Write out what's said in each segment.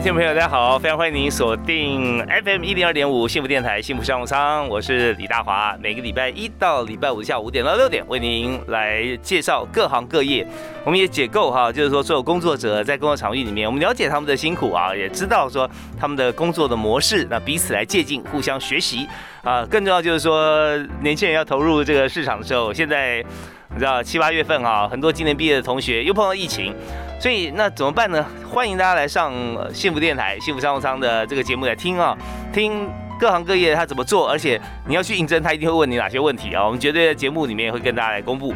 听众朋友，大家好，非常欢迎您锁定 FM 一零二点五幸福电台幸福商务舱，我是李大华。每个礼拜一到礼拜五下午五点到六点，为您来介绍各行各业。我们也解构哈，就是说所有工作者在工作场域里面，我们了解他们的辛苦啊，也知道说他们的工作的模式，那彼此来借鉴，互相学习啊。更重要就是说，年轻人要投入这个市场的时候，现在你知道七八月份啊，很多今年毕业的同学又碰到疫情。所以那怎么办呢？欢迎大家来上幸福电台、幸福商务舱的这个节目来听啊，听各行各业他怎么做，而且你要去应征，他一定会问你哪些问题啊。我们绝对在节目里面会跟大家来公布。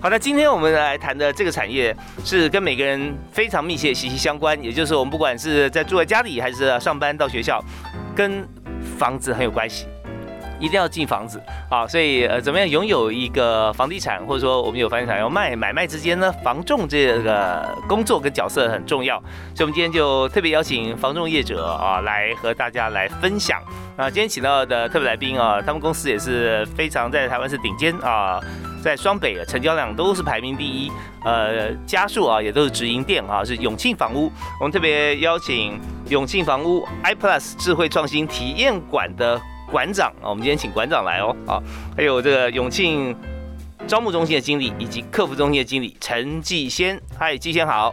好的，今天我们来谈的这个产业是跟每个人非常密切、息息相关，也就是我们不管是在住在家里，还是上班到学校，跟房子很有关系。一定要进房子啊，所以呃，怎么样拥有一个房地产，或者说我们有房地产要卖，买卖之间呢，房仲这个工作跟角色很重要。所以，我们今天就特别邀请房仲业者啊，来和大家来分享。啊，今天请到的特别来宾啊，他们公司也是非常在台湾是顶尖啊，在双北成交量都是排名第一，呃，家数啊也都是直营店啊，是永庆房屋。我们特别邀请永庆房屋 iPlus 智慧创新体验馆的。馆长啊，我们今天请馆长来哦，啊，还有这个永庆招募中心的经理以及客服中心的经理陈继先，嗨，继先好，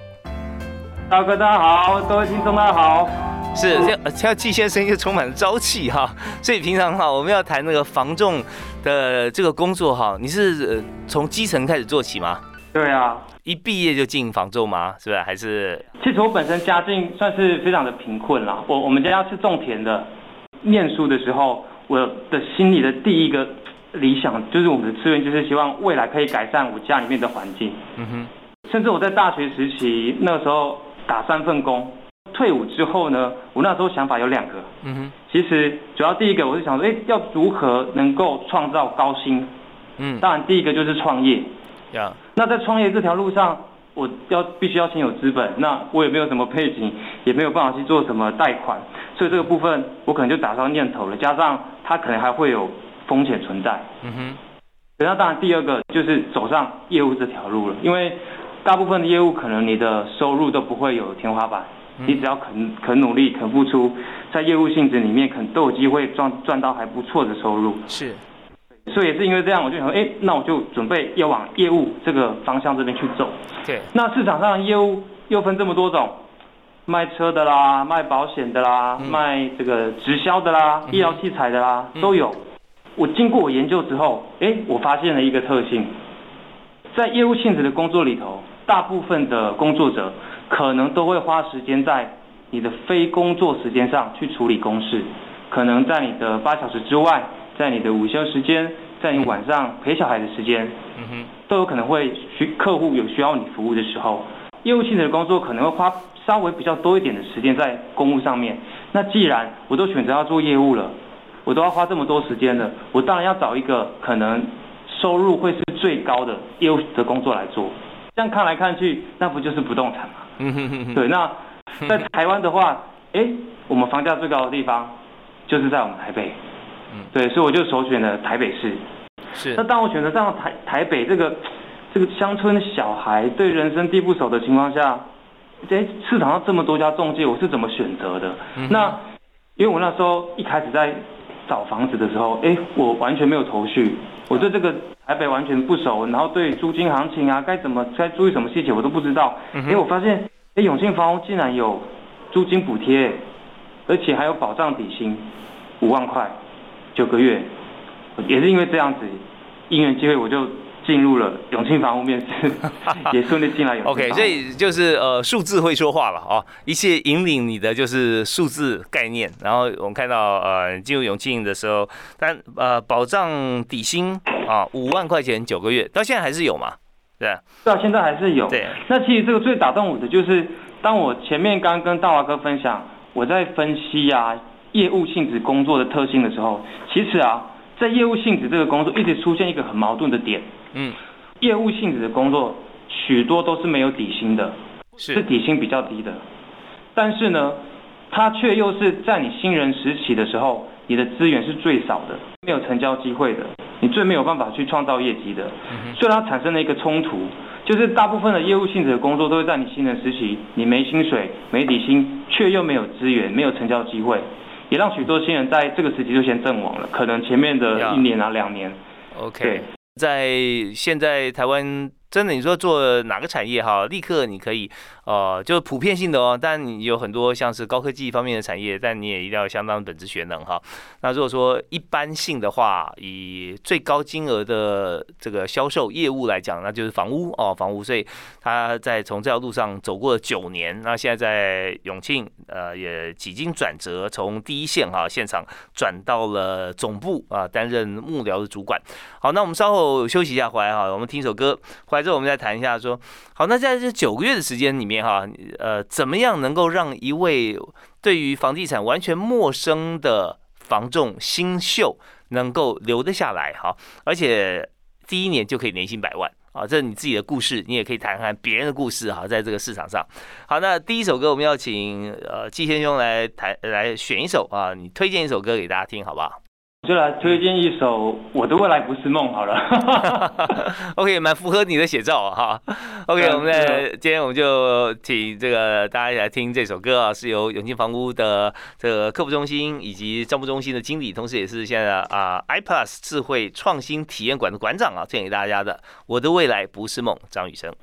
大哥大家好，各位听众大家好，是这这季先生又充满了朝气哈，所以平常哈我们要谈那个防重的这个工作哈，你是从基层开始做起吗？对啊，一毕业就进防重吗？是不是？还是？其实我本身家境算是非常的贫困啦，我我们家是种田的。念书的时候，我的心里的第一个理想就是我们的志愿，就是希望未来可以改善我家里面的环境。嗯哼。甚至我在大学时期，那时候打三份工，退伍之后呢，我那时候想法有两个。嗯哼。其实主要第一个，我是想说，哎，要如何能够创造高薪？嗯。当然，第一个就是创业。呀。那在创业这条路上。我要必须要先有资本，那我也没有什么背景，也没有办法去做什么贷款，所以这个部分我可能就打消念头了。加上它可能还会有风险存在。嗯哼。那当然第二个就是走上业务这条路了，因为大部分的业务可能你的收入都不会有天花板，你只要肯肯努力、肯付出，在业务性质里面肯都有机会赚赚到还不错的收入。是。所以也是因为这样，我就想，哎，那我就准备要往业务这个方向这边去走。对。那市场上业务又分这么多种，卖车的啦，卖保险的啦，卖这个直销的啦，医疗器材的啦，都有。我经过我研究之后，哎，我发现了一个特性，在业务性质的工作里头，大部分的工作者可能都会花时间在你的非工作时间上去处理公事，可能在你的八小时之外。在你的午休时间，在你晚上陪小孩的时间，嗯哼，都有可能会需客户有需要你服务的时候，业务性质的工作可能会花稍微比较多一点的时间在公务上面。那既然我都选择要做业务了，我都要花这么多时间了，我当然要找一个可能收入会是最高的业务的工作来做。这样看来看去，那不就是不动产吗？嗯哼哼哼。对，那 在台湾的话，哎，我们房价最高的地方就是在我们台北。对，所以我就首选了台北市。是。那当我选择上台台北这个这个乡村小孩对人生地不熟的情况下，哎，市场上这么多家中介，我是怎么选择的？那因为我那时候一开始在找房子的时候，哎，我完全没有头绪，我对这个台北完全不熟，然后对租金行情啊，该怎么该注意什么细节我都不知道。哎，我发现哎，永庆房屋竟然有租金补贴，而且还有保障底薪五万块。九个月，也是因为这样子，因缘机会我就进入了永庆房屋面试，也顺利进来永庆。OK，所以就是呃数字会说话了哦，一切引领你的就是数字概念。然后我们看到呃进入永庆的时候，但呃保障底薪啊五万块钱九个月，到现在还是有嘛？对啊，对啊，现在还是有。对，那其实这个最打动我的就是当我前面刚跟大华哥分享，我在分析啊业务性质工作的特性的时候，其实啊，在业务性质这个工作一直出现一个很矛盾的点。嗯，业务性质的工作许多都是没有底薪的，是底薪比较低的。但是呢，它却又是在你新人时期的时候，你的资源是最少的，没有成交机会的，你最没有办法去创造业绩的。所以它产生了一个冲突。就是大部分的业务性质的工作都会在你新人时期，你没薪水、没底薪，却又没有资源、没有成交机会，也让许多新人在这个时期就先阵亡了。可能前面的一年啊、两年，OK，在现在台湾。真的，你说做哪个产业哈，立刻你可以，呃，就是普遍性的哦。但你有很多像是高科技方面的产业，但你也一定要相当本质学能哈。那如果说一般性的话，以最高金额的这个销售业务来讲，那就是房屋哦，房屋。所以他在从这条路上走过了九年，那现在在永庆，呃，也几经转折，从第一线哈现场转到了总部啊，担任幕僚的主管。好，那我们稍后休息一下，回来哈，我们听首歌，回来。之后我们再谈一下，说好，那在这九个月的时间里面，哈，呃，怎么样能够让一位对于房地产完全陌生的房仲新秀能够留得下来，哈，而且第一年就可以年薪百万啊，这是你自己的故事，你也可以谈谈别人的故事，哈，在这个市场上。好，那第一首歌我们要请呃季先兄来谈，来选一首啊，你推荐一首歌给大家听，好不好？就来推荐一首《我的未来不是梦》好了。OK，蛮符合你的写照哈。OK，我们在今天我们就请这个大家一起来听这首歌啊，是由永庆房屋的这个客服中心以及招募中心的经理，同时也是现在啊 iPlus 智慧创新体验馆的馆长啊，推荐给大家的《我的未来不是梦》，张雨生。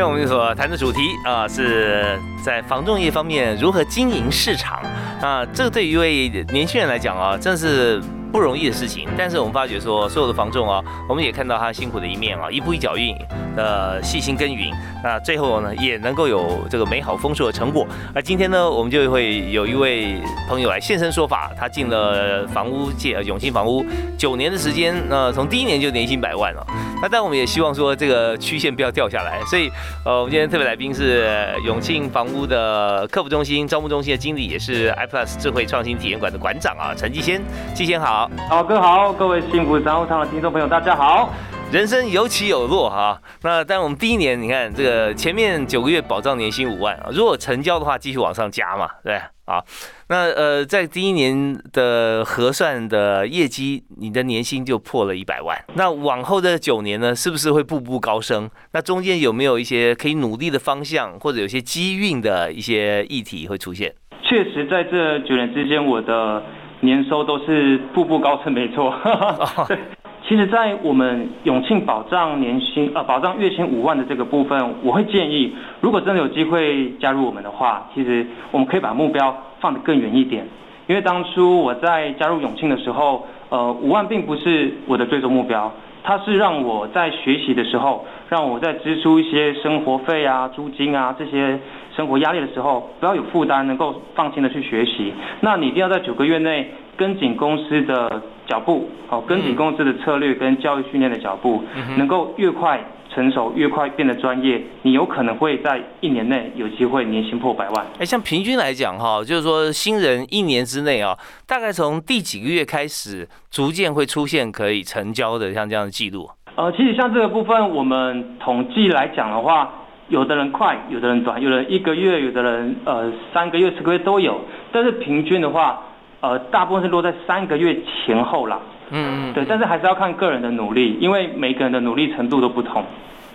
天我们所谈的主题啊，是在防重业方面如何经营市场啊，这个对于一位年轻人来讲啊，真是。不容易的事情，但是我们发觉说，所有的房仲啊，我们也看到他辛苦的一面啊，一步一脚印的细心耕耘，那最后呢，也能够有这个美好丰硕的成果。而今天呢，我们就会有一位朋友来现身说法，他进了房屋界，呃，永庆房屋九年的时间，那从第一年就年薪百万了。那但我们也希望说，这个曲线不要掉下来，所以，呃，我们今天特别来宾是永庆房屋的客服中心、招募中心的经理，也是 iPlus 智慧创新体验馆的馆长啊，陈继先，继先好。好，哥好，各位幸福商务舱的听众朋友，大家好。人生有起有落哈，那但我们第一年，你看这个前面九个月保障年薪五万啊，如果成交的话，继续往上加嘛，对啊。那呃，在第一年的核算的业绩，你的年薪就破了一百万。那往后的九年呢，是不是会步步高升？那中间有没有一些可以努力的方向，或者有些机运的一些议题会出现？确实，在这九年之间，我的。年收都是步步高升，没错。对，其实，在我们永庆保障年薪呃保障月薪五万的这个部分，我会建议，如果真的有机会加入我们的话，其实我们可以把目标放得更远一点。因为当初我在加入永庆的时候，呃，五万并不是我的最终目标，它是让我在学习的时候，让我在支出一些生活费啊、租金啊这些。生活压力的时候，不要有负担，能够放心的去学习。那你一定要在九个月内跟紧公司的脚步，哦，跟紧公司的策略跟教育训练的脚步，能够越快成熟，越快变得专业，你有可能会在一年内有机会年薪破百万。哎，像平均来讲哈，就是说新人一年之内啊，大概从第几个月开始，逐渐会出现可以成交的像这样的记录？呃，其实像这个部分，我们统计来讲的话。有的人快，有的人短，有人一个月，有的人呃三个月、四个月都有。但是平均的话，呃，大部分是落在三个月前后啦。嗯嗯。对，但是还是要看个人的努力，因为每个人的努力程度都不同。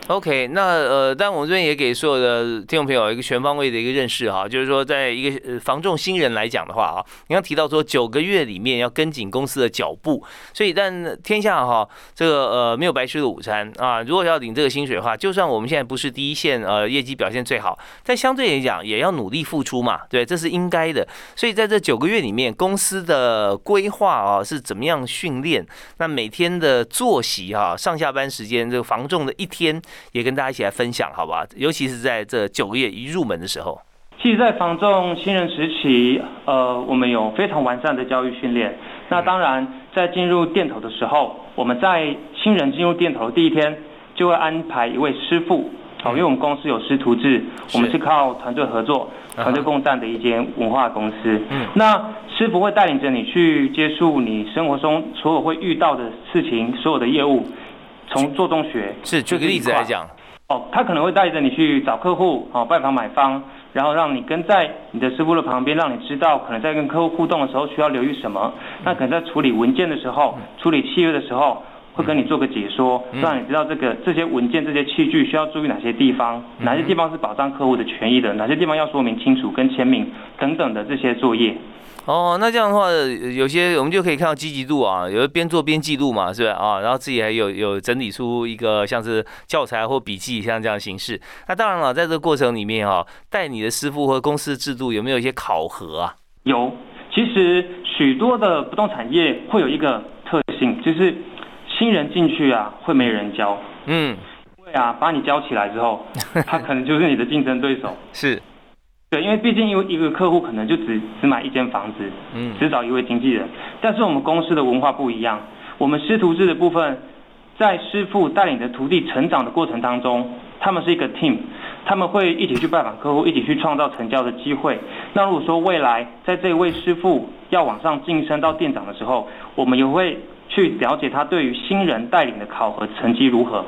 OK，那呃，但我们这边也给所有的听众朋友一个全方位的一个认识哈，就是说，在一个防重新人来讲的话啊，你刚提到说九个月里面要跟紧公司的脚步，所以但天下哈这个呃没有白吃的午餐啊，如果要领这个薪水的话，就算我们现在不是第一线呃业绩表现最好，但相对来讲也要努力付出嘛，对，这是应该的。所以在这九个月里面，公司的规划啊是怎么样训练？那每天的作息哈，上下班时间这个防重的一天。也跟大家一起来分享，好吧？尤其是在这九个月一入门的时候，其实，在防重新人时期，呃，我们有非常完善的教育训练。那当然，在进入店头的时候，我们在新人进入店头的第一天，就会安排一位师傅。好，因为我们公司有师徒制，我们是靠团队合作、团队共战的一间文化公司。嗯，那师傅会带领着你去接触你生活中所有会遇到的事情，所有的业务，从做中学。是，举个例子来讲。哦，他可能会带着你去找客户，哦，拜访买方，然后让你跟在你的师傅的旁边，让你知道可能在跟客户互动的时候需要留意什么。那可能在处理文件的时候，处理契约的时候。会跟你做个解说，让你知道这个这些文件、这些器具需要注意哪些地方，哪些地方是保障客户的权益的，哪些地方要说明清楚跟签名等等的这些作业。哦，那这样的话，有些我们就可以看到积极度啊，有的边做边记录嘛，是不是？啊，然后自己还有有整理出一个像是教材或笔记像这样形式。那当然了，在这个过程里面哈，带你的师傅和公司制度有没有一些考核啊？有，其实许多的不动产业会有一个特性，就是。新人进去啊，会没人教，嗯，因为啊，把你教起来之后，他可能就是你的竞争对手，是，对，因为毕竟因为一个客户可能就只只买一间房子，嗯，只找一位经纪人，但是我们公司的文化不一样，我们师徒制的部分，在师傅带领的徒弟成长的过程当中，他们是一个 team，他们会一起去拜访客户，一起去创造成交的机会。那如果说未来在这位师傅要往上晋升到店长的时候，我们也会。去了解他对于新人带领的考核成绩如何？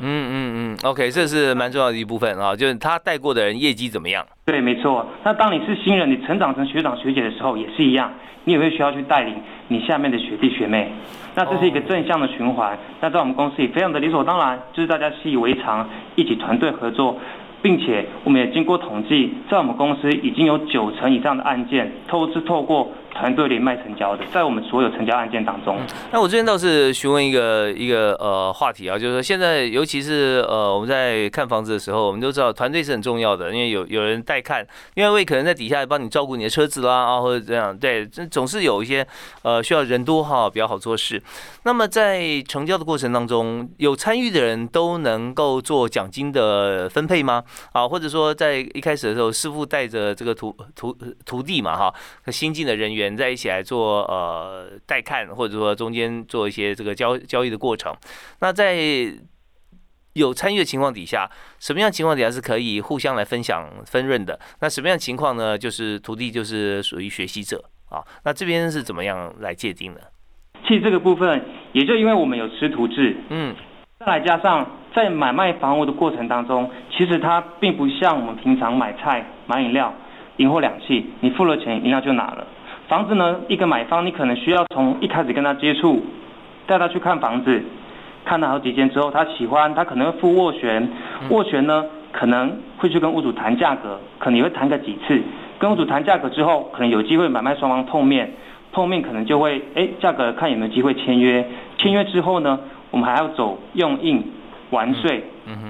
嗯嗯嗯，OK，这是蛮重要的一部分啊，就是他带过的人业绩怎么样？对，没错。那当你是新人，你成长成学长学姐的时候，也是一样，你也会需要去带领你下面的学弟学妹。那这是一个正向的循环。那在我们公司也非常的理所当然，就是大家习以为常，一起团队合作。并且我们也经过统计，在我们公司已经有九成以上的案件透支透过团队连麦成交的，在我们所有成交案件当中。那我这边倒是询问一个一个呃话题啊，就是说现在尤其是呃我们在看房子的时候，我们都知道团队是很重要的，因为有有人带看，另外一位可能在底下帮你照顾你的车子啦啊或者这样，对，这总是有一些呃需要人多哈比较好做事。那么在成交的过程当中，有参与的人都能够做奖金的分配吗？啊，或者说在一开始的时候，师傅带着这个徒徒徒弟嘛，哈，新进的人员在一起来做呃带看，或者说中间做一些这个交交易的过程。那在有参与的情况底下，什么样情况底下是可以互相来分享分润的？那什么样情况呢？就是徒弟就是属于学习者啊。那这边是怎么样来界定的？其实这个部分，也就因为我们有师徒制，嗯。再来加上在买卖房屋的过程当中，其实它并不像我们平常买菜、买饮料，银货两气，你付了钱，饮料就拿了。房子呢，一个买方你可能需要从一开始跟他接触，带他去看房子，看了好几间之后，他喜欢，他可能会付斡旋，斡旋呢可能会去跟屋主谈价格，可能也会谈个几次。跟屋主谈价格之后，可能有机会买卖双方碰面，碰面可能就会哎价格看有没有机会签约，签约之后呢？我们还要走用印、完税、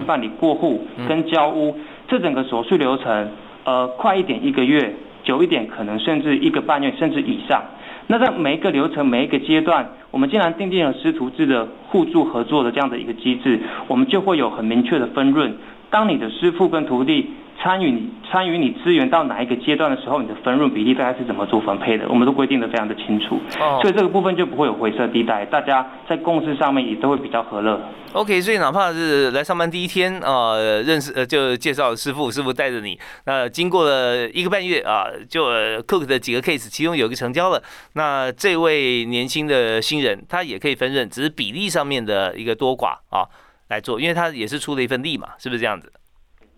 办理过户跟交屋，这整个手续流程，呃，快一点一个月，久一点可能甚至一个半月甚至以上。那在每一个流程、每一个阶段，我们既然定定了师徒制的互助合作的这样的一个机制，我们就会有很明确的分润。当你的师傅跟徒弟。参与你参与你资源到哪一个阶段的时候，你的分润比例大概是怎么做分配的？我们都规定的非常的清楚，所以这个部分就不会有灰色地带，大家在共识上面也都会比较和乐。OK，所以哪怕是来上班第一天啊，认识呃就介绍师傅，师傅带着你，那经过了一个半月啊，就 cook 的几个 case，其中有一个成交了，那这位年轻的新人他也可以分润，只是比例上面的一个多寡啊来做，因为他也是出了一份力嘛，是不是这样子？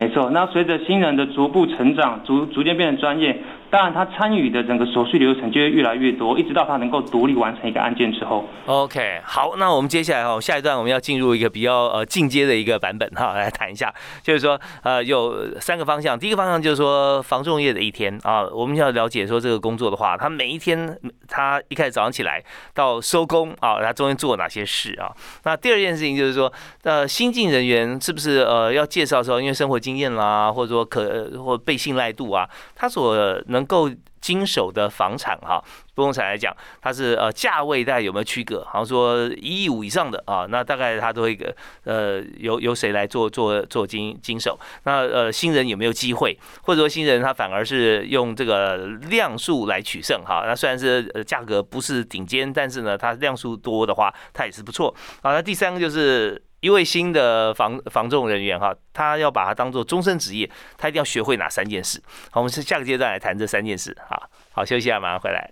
没错，那随着新人的逐步成长，逐逐渐变得专业。当然，他参与的整个手续流程就会越来越多，一直到他能够独立完成一个案件之后。OK，好，那我们接下来哈，下一段我们要进入一个比较呃进阶的一个版本哈，来谈一下，就是说呃有三个方向。第一个方向就是说防重业的一天啊，我们要了解说这个工作的话，他每一天他一开始早上起来到收工啊，他中间做哪些事啊？那第二件事情就是说，呃新进人员是不是呃要介绍的时候，因为生活经验啦，或者说可或被信赖度啊，他所能能够经手的房产哈，不动产来讲，它是呃价位大概有没有区隔？好像说一亿五以上的啊，那大概它都会个呃由由谁来做做做经经手？那呃新人有没有机会？或者说新人他反而是用这个量数来取胜哈？那虽然是呃价格不是顶尖，但是呢它量数多的话，它也是不错。好，那第三个就是一位新的防防重人员哈，他要把它当做终身职业，他一定要学会哪三件事？好，我们是下个阶段来谈这三件事。好，好，休息啊，马上回来。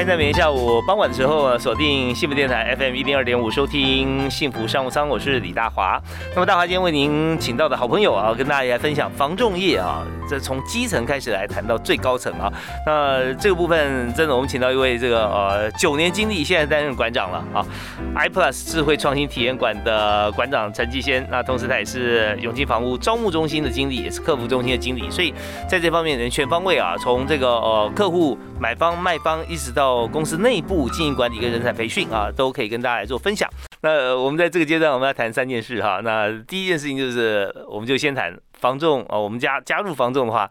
欢迎在每天下午傍晚的时候锁定幸福电台 FM 一零二点五，收听幸福商务舱，我是李大华。那么大华今天为您请到的好朋友啊，跟大家来分享防重业啊，这从基层开始来谈到最高层啊。那这个部分真的，我们请到一位这个呃九年经历，现在担任馆长了啊，iPlus 智慧创新体验馆的馆长陈继先。那同时他也是永进房屋招募中心的经理，也是客服中心的经理，所以在这方面能全方位啊，从这个呃客户买方卖方一直到到公司内部经营管理跟人才培训啊，都可以跟大家来做分享。那我们在这个阶段，我们要谈三件事哈。那第一件事情就是，我们就先谈防重啊。我们加加入防重的话，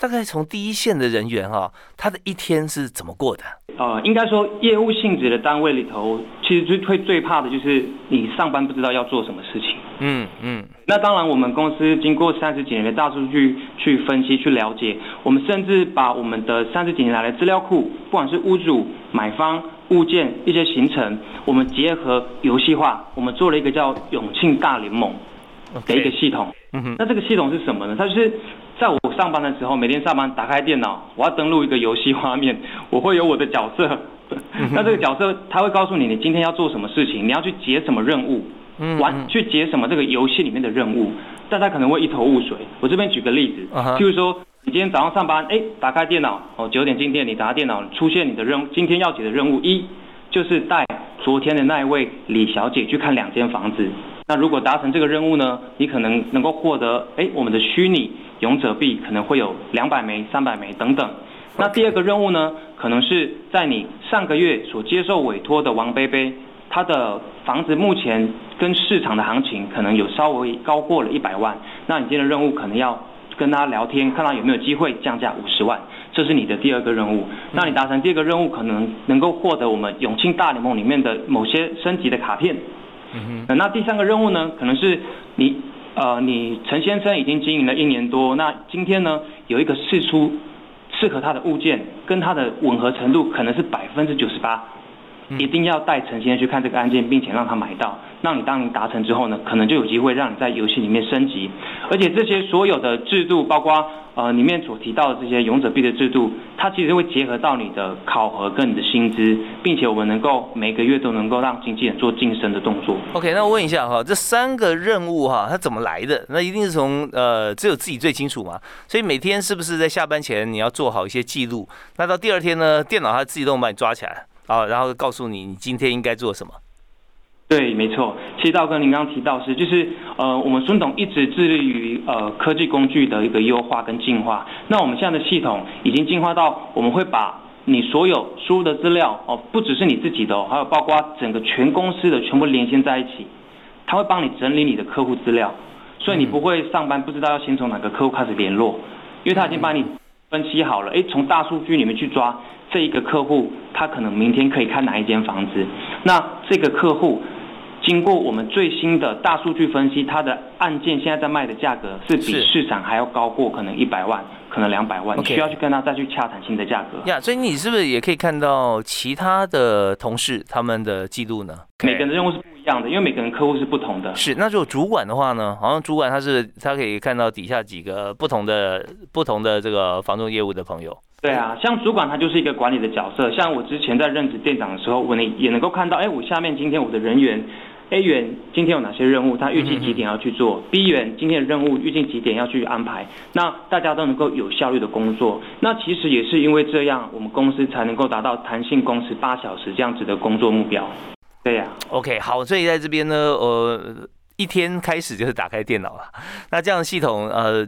大概从第一线的人员哈，他的一天是怎么过的？呃，应该说业务性质的单位里头，其实最会最怕的就是你上班不知道要做什么事情。嗯嗯。那当然，我们公司经过三十几年的大数据去分析、去了解，我们甚至把我们的三十几年来的资料库，不管是屋主、买方、物件一些行程，我们结合游戏化，我们做了一个叫“永庆大联盟”的一个系统。嗯哼那这个系统是什么呢？它就是上班的时候，每天上班打开电脑，我要登录一个游戏画面，我会有我的角色。那这个角色他会告诉你，你今天要做什么事情，你要去解什么任务。玩去解什么这个游戏里面的任务，大家可能会一头雾水。我这边举个例子，譬如说你今天早上上班，哎，打开电脑，哦，九点进店，你打开电脑出现你的任务今天要解的任务一，就是带昨天的那一位李小姐去看两间房子。那如果达成这个任务呢，你可能能够获得哎我们的虚拟勇者币，可能会有两百枚、三百枚等等。那第二个任务呢，可能是在你上个月所接受委托的王贝贝。他的房子目前跟市场的行情可能有稍微高过了一百万，那你今天的任务可能要跟他聊天，看他有没有机会降价五十万，这是你的第二个任务。那你达成第二个任务，可能能够获得我们永庆大联盟里面的某些升级的卡片。嗯哼。那第三个任务呢，可能是你呃，你陈先生已经经营了一年多，那今天呢有一个试出适合他的物件，跟他的吻合程度可能是百分之九十八。一定要带陈先生去看这个案件，并且让他买到。让你当你达成之后呢，可能就有机会让你在游戏里面升级。而且这些所有的制度，包括呃里面所提到的这些勇者币的制度，它其实会结合到你的考核跟你的薪资，并且我们能够每个月都能够让经纪人做晋升的动作。OK，那我问一下哈，这三个任务哈，它怎么来的？那一定是从呃只有自己最清楚嘛。所以每天是不是在下班前你要做好一些记录？那到第二天呢，电脑它自己都能把你抓起来。啊，然后告诉你你今天应该做什么。对，没错。其实道哥，您刚刚提到是，就是呃，我们孙董一直致力于呃科技工具的一个优化跟进化。那我们现在的系统已经进化到，我们会把你所有输入的资料哦，不只是你自己的，还有包括整个全公司的全部连线在一起。他会帮你整理你的客户资料，所以你不会上班不知道要先从哪个客户开始联络，因为他已经帮你分析好了，哎，从大数据里面去抓。这一个客户，他可能明天可以看哪一间房子？那这个客户经过我们最新的大数据分析，他的案件现在在卖的价格是比市场还要高过可能一百万，可能两百万，你需要去跟他再去洽谈新的价格。呀，所以你是不是也可以看到其他的同事他们的记录呢？每个人任务是样的，因为每个人客户是不同的。是，那如果主管的话呢？好像主管他是他可以看到底下几个不同的不同的这个房仲业务的朋友。对啊，像主管他就是一个管理的角色。像我之前在任职店长的时候，我能也能够看到，哎，我下面今天我的人员，A 员今天有哪些任务，他预计几点要去做；B 员今天的任务预计几点要去安排。那大家都能够有效率的工作。那其实也是因为这样，我们公司才能够达到弹性工时八小时这样子的工作目标。对呀。OK，好，所以在这边呢，呃，一天开始就是打开电脑了。那这样的系统，呃。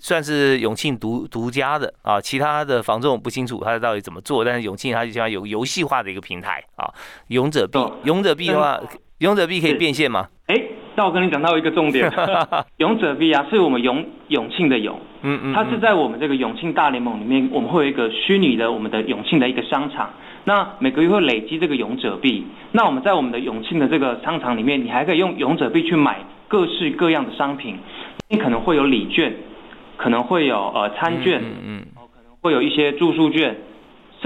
算是永庆独独家的啊，其他的房仲不清楚它到底怎么做，但是永庆它就像有游戏化的一个平台啊，勇者币，勇者币的话，勇者币可以变现吗？哎，那我跟你讲到一个重点，勇者币啊，是我们永永庆的永，嗯嗯，它是在我们这个永庆大联盟里面，我们会有一个虚拟的我们的永庆的一个商场，那每个月会累积这个勇者币，那我们在我们的永庆的这个商场里面，你还可以用勇者币去买各式各样的商品，你可能会有礼券。可能会有呃餐券，嗯，可能会有一些住宿券，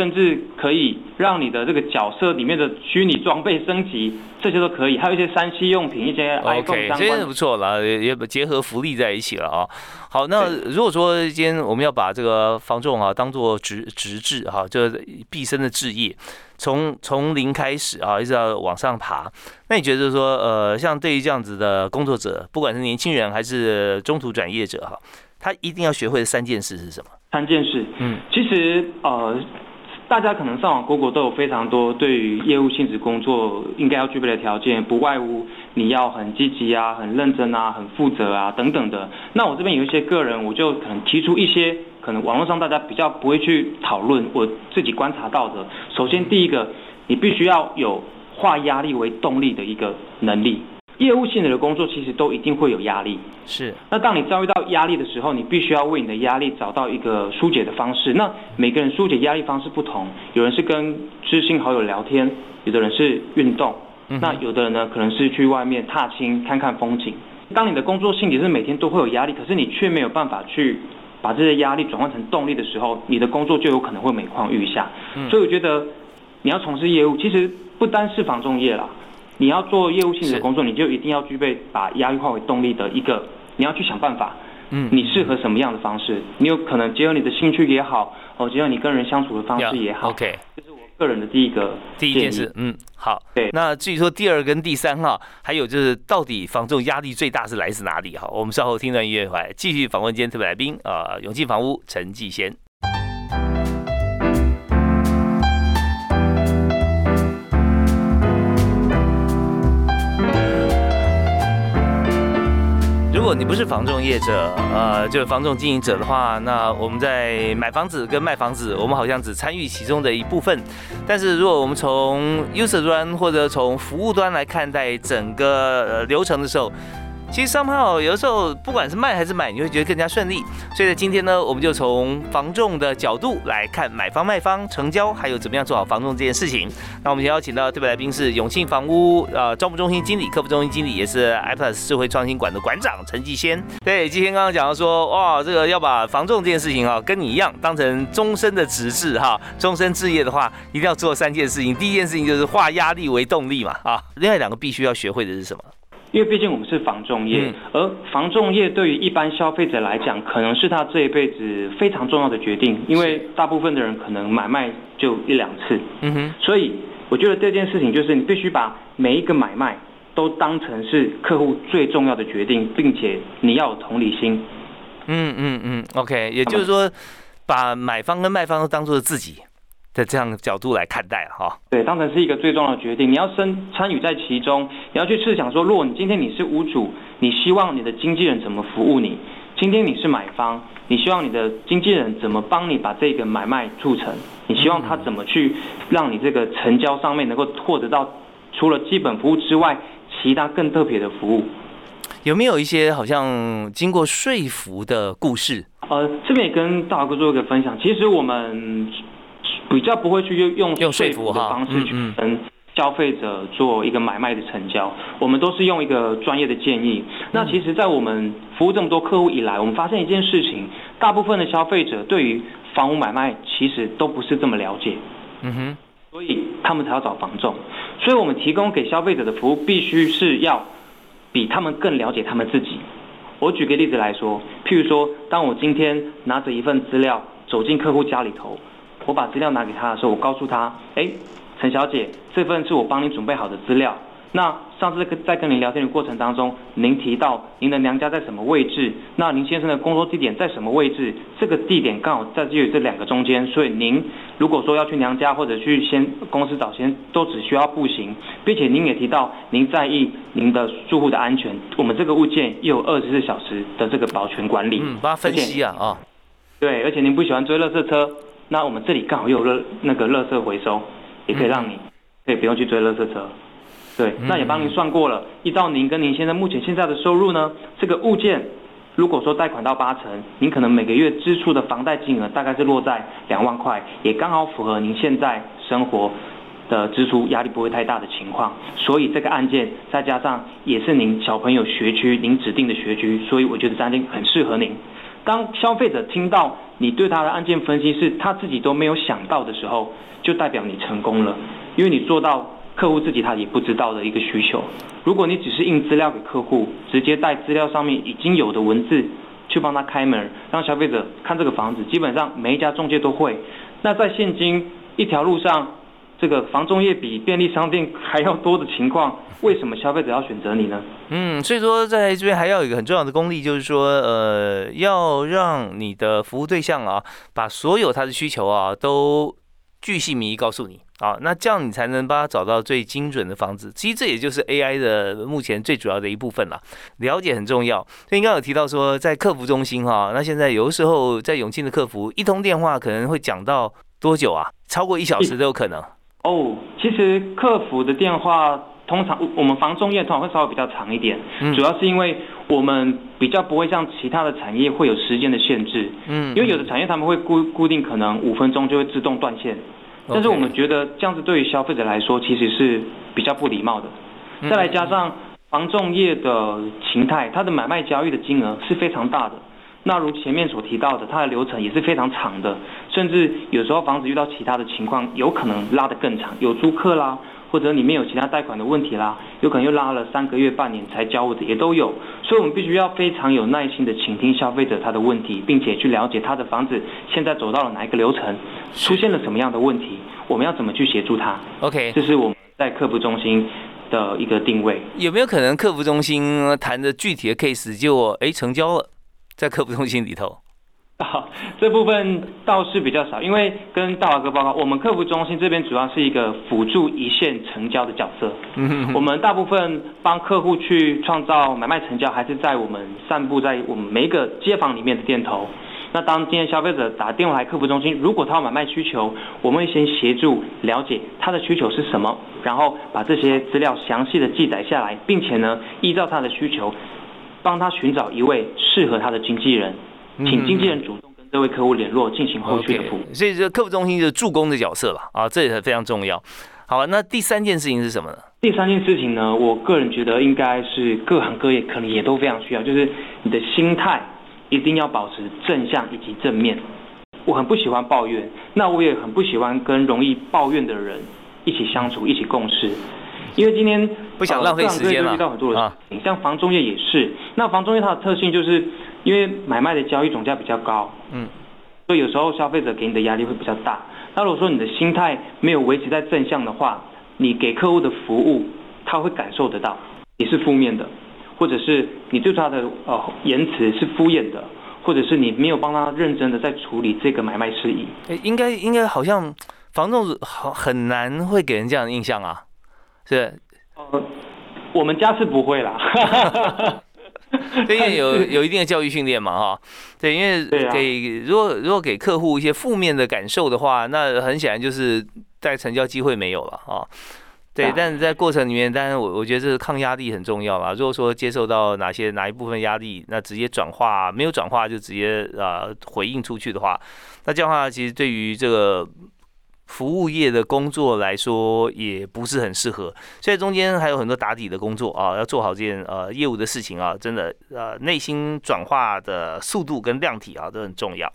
甚至可以让你的这个角色里面的虚拟装备升级，这些都可以。还有一些三 C 用品，一些 iPhone 相关，这不错了，也结合福利在一起了啊。好，那如果说今天我们要把这个房仲啊当做职职志哈，就是毕生的志业，从从零开始啊，一直要往上爬，那你觉得说呃，像对于这样子的工作者，不管是年轻人还是中途转业者哈？他一定要学会的三件事是什么？三件事，嗯，其实呃，大家可能上网 Google 都有非常多对于业务性质工作应该要具备的条件，不外乎你要很积极啊、很认真啊、很负责啊等等的。那我这边有一些个人，我就可能提出一些可能网络上大家比较不会去讨论，我自己观察到的。首先第一个，你必须要有化压力为动力的一个能力。业务性质的工作其实都一定会有压力，是。那当你遭遇到压力的时候，你必须要为你的压力找到一个疏解的方式。那每个人疏解压力方式不同，有人是跟知心好友聊天，有的人是运动，那有的人呢可能是去外面踏青看看风景。当你的工作性质是每天都会有压力，可是你却没有办法去把这些压力转换成动力的时候，你的工作就有可能会每况愈下。所以我觉得你要从事业务，其实不单是防重业啦。你要做业务性的工作，你就一定要具备把压力化为动力的一个，你要去想办法，嗯，你适合什么样的方式？你有可能结合你的兴趣也好，哦，结合你跟人相处的方式也好，OK，这是我个人的第一个第一件事，嗯，好，对，那至于说第二跟第三哈，还有就是到底房仲压力最大是来自哪里哈？我们稍后听段音乐回来继续访问今天特别来宾啊，永进房屋陈继先。你不是房仲业者，呃，就是房仲经营者的话，那我们在买房子跟卖房子，我们好像只参与其中的一部分。但是如果我们从 user 端或者从服务端来看待整个流程的时候，其实商号有的时候不管是卖还是买，你会觉得更加顺利。所以在今天呢，我们就从房仲的角度来看买方、卖方、成交，还有怎么样做好房仲这件事情。那我们邀请到特别来宾是永庆房屋呃招募中心经理、客服中心经理，也是 iPlus 智慧创新馆的馆长陈继先。对，继先刚刚讲到说，哇，这个要把房仲这件事情啊，跟你一样当成终身的职志哈，终身置业的话，一定要做三件事情。第一件事情就是化压力为动力嘛啊，另外两个必须要学会的是什么？因为毕竟我们是房仲业，而房仲业对于一般消费者来讲，可能是他这一辈子非常重要的决定。因为大部分的人可能买卖就一两次，嗯哼。所以我觉得这件事情就是你必须把每一个买卖都当成是客户最重要的决定，并且你要有同理心。嗯嗯嗯，OK，也就是说，把买方跟卖方都当做自己。在这样的角度来看待哈，对，当成是一个最重要的决定，你要参参与在其中，你要去试想说，如果你今天你是屋主，你希望你的经纪人怎么服务你？今天你是买方，你希望你的经纪人怎么帮你把这个买卖促成？你希望他怎么去让你这个成交上面能够获得到除了基本服务之外，其他更特别的服务？有没有一些好像经过说服的故事？呃，这边也跟大哥做一个分享，其实我们。比较不会去用用说服的方式去跟消费者做一个买卖的成交，我们都是用一个专业的建议。那其实，在我们服务这么多客户以来，我们发现一件事情，大部分的消费者对于房屋买卖其实都不是这么了解。嗯哼，所以他们才要找房仲。所以我们提供给消费者的服务，必须是要比他们更了解他们自己。我举个例子来说，譬如说，当我今天拿着一份资料走进客户家里头。我把资料拿给他的时候，我告诉他：“哎，陈小姐，这份是我帮你准备好的资料。那上次在跟您聊天的过程当中，您提到您的娘家在什么位置，那您先生的工作地点在什么位置？这个地点刚好在这这两个中间，所以您如果说要去娘家或者去先公司找先，都只需要步行，并且您也提到您在意您的住户的安全，我们这个物件又有二十四小时的这个保全管理，嗯，帮他分析啊啊，对，而且您不喜欢追垃圾车，那我们这里刚好又有热那个垃圾回收，也可以让你可以不用去追垃圾车。对，那也帮您算过了。依照您跟您现在目前现在的收入呢，这个物件如果说贷款到八成，您可能每个月支出的房贷金额大概是落在两万块，也刚好符合您现在生活的支出压力不会太大的情况。所以这个案件再加上也是您小朋友学区您指定的学区，所以我觉得这案件很适合您。当消费者听到你对他的案件分析是他自己都没有想到的时候，就代表你成功了，因为你做到。客户自己他也不知道的一个需求，如果你只是印资料给客户，直接带资料上面已经有的文字去帮他开门，让消费者看这个房子，基本上每一家中介都会。那在现今一条路上，这个房中业比便利商店还要多的情况，为什么消费者要选择你呢？嗯，所以说在这边还要有一个很重要的功力，就是说，呃，要让你的服务对象啊，把所有他的需求啊都巨细靡遗告诉你。啊，那这样你才能帮他找到最精准的房子。其实这也就是 AI 的目前最主要的一部分了。了解很重要。所以刚刚有提到说，在客服中心哈，那现在有的时候在永庆的客服一通电话可能会讲到多久啊？超过一小时都有可能。哦，其实客服的电话通常我们房中业通常会稍微比较长一点，主要是因为我们比较不会像其他的产业会有时间的限制。嗯，因为有的产业他们会固固定可能五分钟就会自动断线。但是我们觉得这样子对于消费者来说其实是比较不礼貌的。再来加上房仲业的形态，它的买卖交易的金额是非常大的。那如前面所提到的，它的流程也是非常长的，甚至有时候房子遇到其他的情况，有可能拉得更长，有租客啦。或者里面有其他贷款的问题啦，有可能又拉了三个月、半年才交的也都有，所以我们必须要非常有耐心的倾听消费者他的问题，并且去了解他的房子现在走到了哪一个流程，出现了什么样的问题，我们要怎么去协助他。OK，这是我们在客服中心的一个定位。有没有可能客服中心谈的具体的 case 就哎成交了，在客服中心里头？好，这部分倒是比较少，因为跟大华哥报告，我们客服中心这边主要是一个辅助一线成交的角色。嗯我们大部分帮客户去创造买卖成交，还是在我们散布在我们每一个街坊里面的店头。那当今天消费者打电话来客服中心，如果他有买卖需求，我们会先协助了解他的需求是什么，然后把这些资料详细的记载下来，并且呢，依照他的需求，帮他寻找一位适合他的经纪人。请经纪人主动跟这位客户联络，进行后续的服务。所以，这客服中心就是助攻的角色了啊，这也是非常重要。好，那第三件事情是什么呢？第三件事情呢，我个人觉得应该是各行各业可能也都非常需要，就是你的心态一定要保持正向以及正面。我很不喜欢抱怨，那我也很不喜欢跟容易抱怨的人一起相处、一起共事，因为今天不想浪费时间了。遇到很多的，像房中介也是。那房中介它的特性就是。因为买卖的交易总价比较高，嗯，所以有时候消费者给你的压力会比较大。那如果说你的心态没有维持在正向的话，你给客户的服务他会感受得到，你是负面的，或者是你对他的呃言辞是敷衍的，或者是你没有帮他认真的在处理这个买卖事宜。哎，应该应该好像房仲好很难会给人这样的印象啊，是？呃，我们家是不会啦。对，因为有有一定的教育训练嘛，哈，对，因为给如果如果给客户一些负面的感受的话，那很显然就是在成交机会没有了，哈，对，但是在过程里面，当然我我觉得这个抗压力很重要啦。如果说接受到哪些哪一部分压力，那直接转化没有转化就直接啊回应出去的话，那这样的话其实对于这个。服务业的工作来说也不是很适合，所以中间还有很多打底的工作啊，要做好这件呃业务的事情啊，真的呃内心转化的速度跟量体啊都很重要。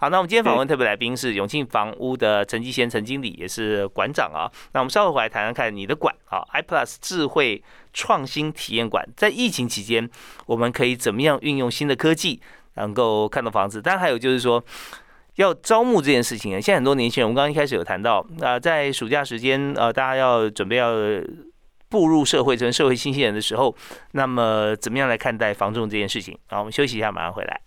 好，那我们今天访问特别来宾是永庆房屋的陈继贤陈经理，也是馆长啊。那我们稍后回来谈谈看你的馆啊，iPlus 智慧创新体验馆，在疫情期间我们可以怎么样运用新的科技能够看到房子？当然还有就是说。要招募这件事情啊，现在很多年轻人，我们刚刚一开始有谈到，啊，在暑假时间，呃，大家要准备要步入社会成社会新鲜人的时候，那么怎么样来看待房仲这件事情？好，我们休息一下，马上回来。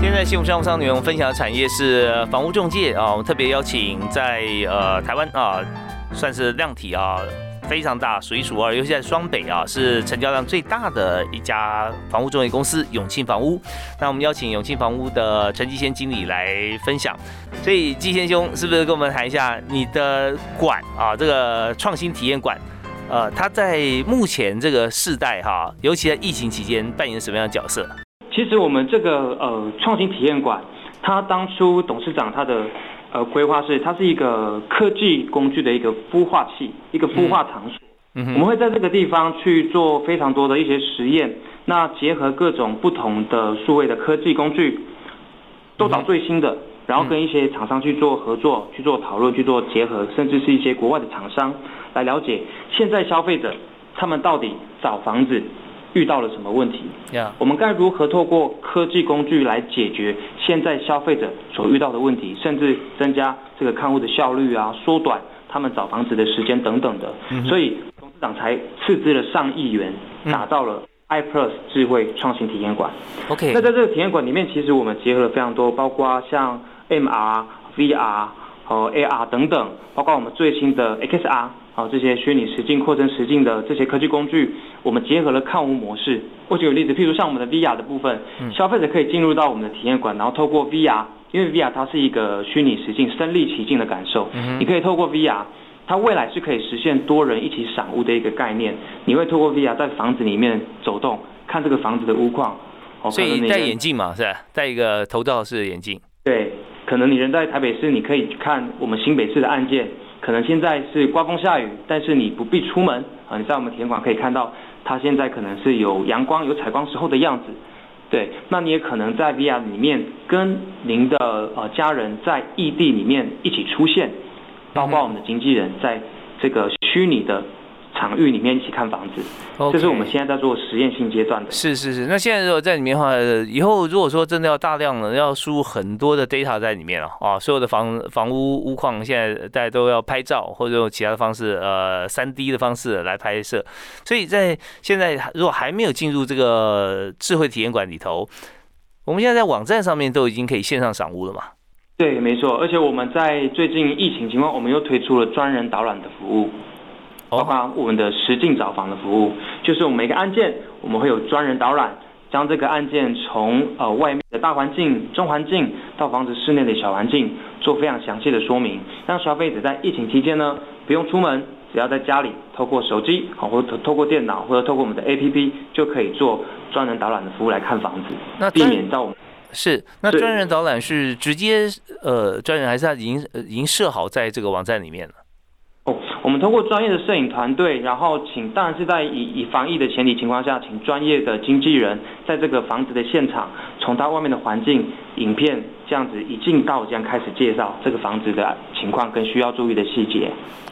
现在幸福商务商女们分享的产业是房屋中介啊，我们特别邀请在呃台湾啊，算是量体啊。非常大，数一数二，尤其在双北啊，是成交量最大的一家房屋中介公司永庆房屋。那我们邀请永庆房屋的陈继先经理来分享。所以继先兄，是不是跟我们谈一下你的馆啊？这个创新体验馆，呃，它在目前这个世代哈，尤其在疫情期间扮演什么样的角色？其实我们这个呃创新体验馆，它当初董事长他的。呃，规划是它是一个科技工具的一个孵化器，一个孵化场所。嗯我们会在这个地方去做非常多的一些实验，那结合各种不同的数位的科技工具，都找最新的，然后跟一些厂商去做合作，去做讨论，去做结合，甚至是一些国外的厂商来了解现在消费者他们到底找房子。遇到了什么问题？我们该如何透过科技工具来解决现在消费者所遇到的问题，甚至增加这个看护的效率啊，缩短他们找房子的时间等等的。所以董事长才斥资了上亿元，打造了 iPlus 智慧创新体验馆。OK，那在这个体验馆里面，其实我们结合了非常多，包括像 MR、VR 和 AR 等等，包括我们最新的 XR。好，这些虚拟实境、扩增实境的这些科技工具，我们结合了看屋模式。我举个例子，譬如像我们的 VR 的部分，消费者可以进入到我们的体验馆，然后透过 VR，因为 VR 它是一个虚拟实境、身临其境的感受，你可以透过 VR，它未来是可以实现多人一起赏屋的一个概念。你会透过 VR 在房子里面走动，看这个房子的屋况。所以戴眼镜嘛，是吧？戴一个头罩式的眼镜。对，可能你人在台北市，你可以看我们新北市的案件。可能现在是刮风下雨，但是你不必出门啊！你在我们体验馆可以看到，它现在可能是有阳光、有采光时候的样子。对，那你也可能在 VR 里面跟您的呃家人在异地里面一起出现，包括我们的经纪人在这个虚拟的。场域里面一起看房子，这是我们现在在做实验性阶段的。是是是，那现在如果在里面的话，以后如果说真的要大量的要输入很多的 data 在里面了啊，所有的房房屋屋况现在大家都要拍照或者用其他的方式，呃，三 D 的方式来拍摄。所以在现在如果还没有进入这个智慧体验馆里头，我们现在在网站上面都已经可以线上赏屋了嘛？对，没错。而且我们在最近疫情情况，我们又推出了专人导览的服务。包括我们的实境找房的服务，就是我们每个案件，我们会有专人导览，将这个案件从呃外面的大环境、中环境到房子室内的小环境，做非常详细的说明，让消费者在疫情期间呢不用出门，只要在家里透过手机，好或者透过电脑或者透过我们的 APP 就可以做专人导览的服务来看房子，那避免到我们是那专人导览是直接呃专人还是他已经已经设好在这个网站里面了？我们通过专业的摄影团队，然后请当然是在以以防疫的前提情况下，请专业的经纪人在这个房子的现场，从它外面的环境、影片这样子一进到这样开始介绍这个房子的情况跟需要注意的细节。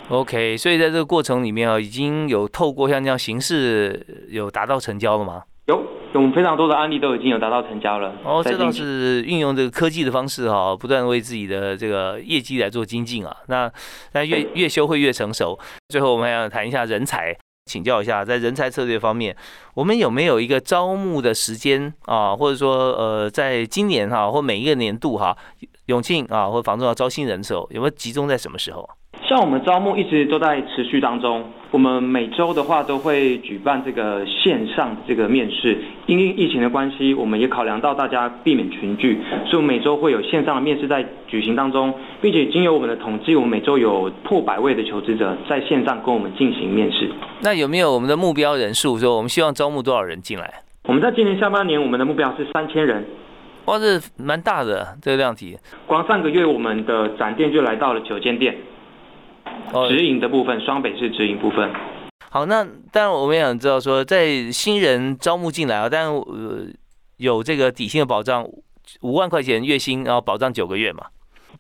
OK，所以在这个过程里面啊，已经有透过像这样形式有达到成交了吗？有。我们非常多的案例都已经有达到成交了。哦，这倒是运用这个科技的方式哈，不断为自己的这个业绩来做精进啊。那那越越修会越成熟。最后我们还要谈一下人才，请教一下，在人才策略方面，我们有没有一个招募的时间啊？或者说呃，在今年哈或每一个年度哈，永庆啊或房仲要招新人的时候，有没有集中在什么时候？像我们招募一直都在持续当中，我们每周的话都会举办这个线上这个面试。因为疫情的关系，我们也考量到大家避免群聚，所以我们每周会有线上的面试在举行当中，并且经由我们的统计，我们每周有破百位的求职者在线上跟我们进行面试。那有没有我们的目标人数？说我们希望招募多少人进来？我们在今年下半年，我们的目标是三千人。哇，这蛮大的这个量体。光上个月，我们的展店就来到了九间店。直营的部分，双北是直营部分。好，那当然我们也想知道说，在新人招募进来啊，但呃有这个底薪的保障，五万块钱月薪，然后保障九个月嘛。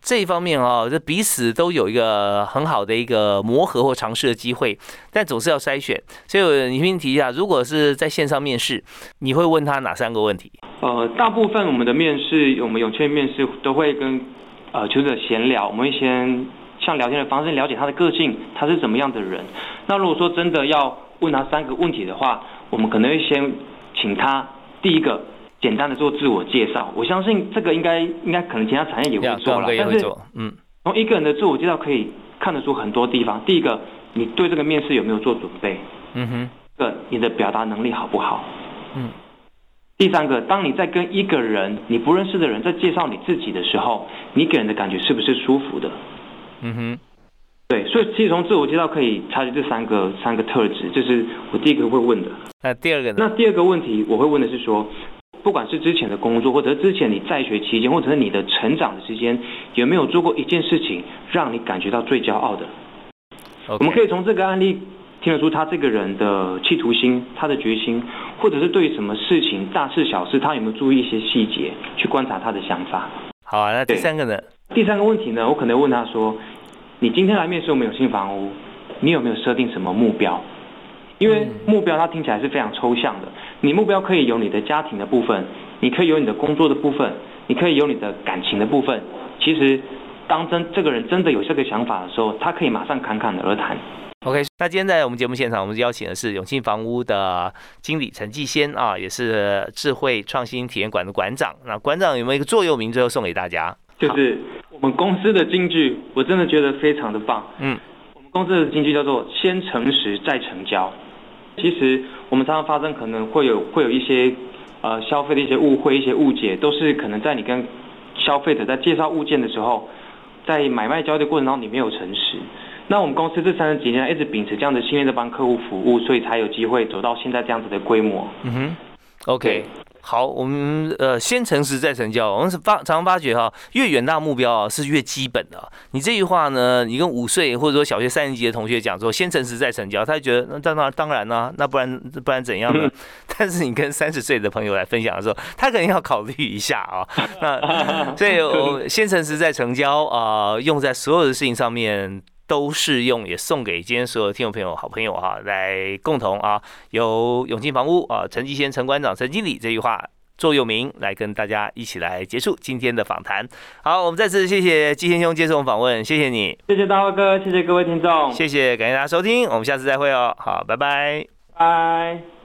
这一方面啊，这彼此都有一个很好的一个磨合或尝试的机会，但总是要筛选。所以你先提一下，如果是在线上面试，你会问他哪三个问题？呃，大部分我们的面试，我们永庆面试都会跟呃求职者闲聊，我们会先像聊天的方式了解他的个性，他是怎么样的人。那如果说真的要问他三个问题的话，我们可能会先请他第一个简单的做自我介绍。我相信这个应该应该可能其他产业也会做了，但是嗯，从一个人的自我介绍可以看得出很多地方。第一个，你对这个面试有没有做准备？嗯哼。个你的表达能力好不好？嗯。第三个，当你在跟一个人你不认识的人在介绍你自己的时候，你给人的感觉是不是舒服的？嗯哼。对，所以其实从自我介绍可以察觉这三个三个特质，这是我第一个会问的。那第二个呢？那第二个问题我会问的是说，不管是之前的工作，或者是之前你在学期间，或者是你的成长的时间，有没有做过一件事情让你感觉到最骄傲的？我们可以从这个案例听得出他这个人的企图心、他的决心，或者是对什么事情大事小事，他有没有注意一些细节去观察他的想法？好啊，那第三个呢？第三个问题呢，我可能问他说。你今天来面试我们有新房屋，你有没有设定什么目标？因为目标它听起来是非常抽象的。你目标可以有你的家庭的部分，你可以有你的工作的部分，你可以有你的感情的部分。其实，当真这个人真的有这个想法的时候，他可以马上侃侃而谈。OK，那今天在我们节目现场，我们邀请的是永庆房屋的经理陈继先啊，也是智慧创新体验馆的馆长。那馆长有没有一个座右铭，最后送给大家？就是我们公司的金句，我真的觉得非常的棒。嗯，我们公司的金句叫做“先诚实再成交”。其实我们常常发生可能会有会有一些呃消费的一些误会、一些误解，都是可能在你跟消费者在介绍物件的时候，在买卖交易的过程当中你没有诚实。那我们公司这三十几年一直秉持这样的信念在帮客户服务，所以才有机会走到现在这样子的规模。嗯哼，OK。好，我们呃先诚实再成交。我们是发常常发觉哈，越远大目标啊是越基本的。你这句话呢，你跟五岁或者说小学三年级的同学讲说先诚实再成交，他就觉得那当然当然呢，那不然不然怎样呢？但是你跟三十岁的朋友来分享的时候，他肯定要考虑一下啊。那 所以我先诚实再成交啊，用在所有的事情上面。都适用，也送给今天所有听众朋友、好朋友哈，来共同啊，由永庆房屋啊陈继先陈馆长、陈经理这句话座右铭来跟大家一起来结束今天的访谈。好，我们再次谢谢季先兄接受我们访问，谢谢你，谢谢大华哥，谢谢各位听众，谢谢，感谢大家收听，我们下次再会哦，好，拜拜，拜。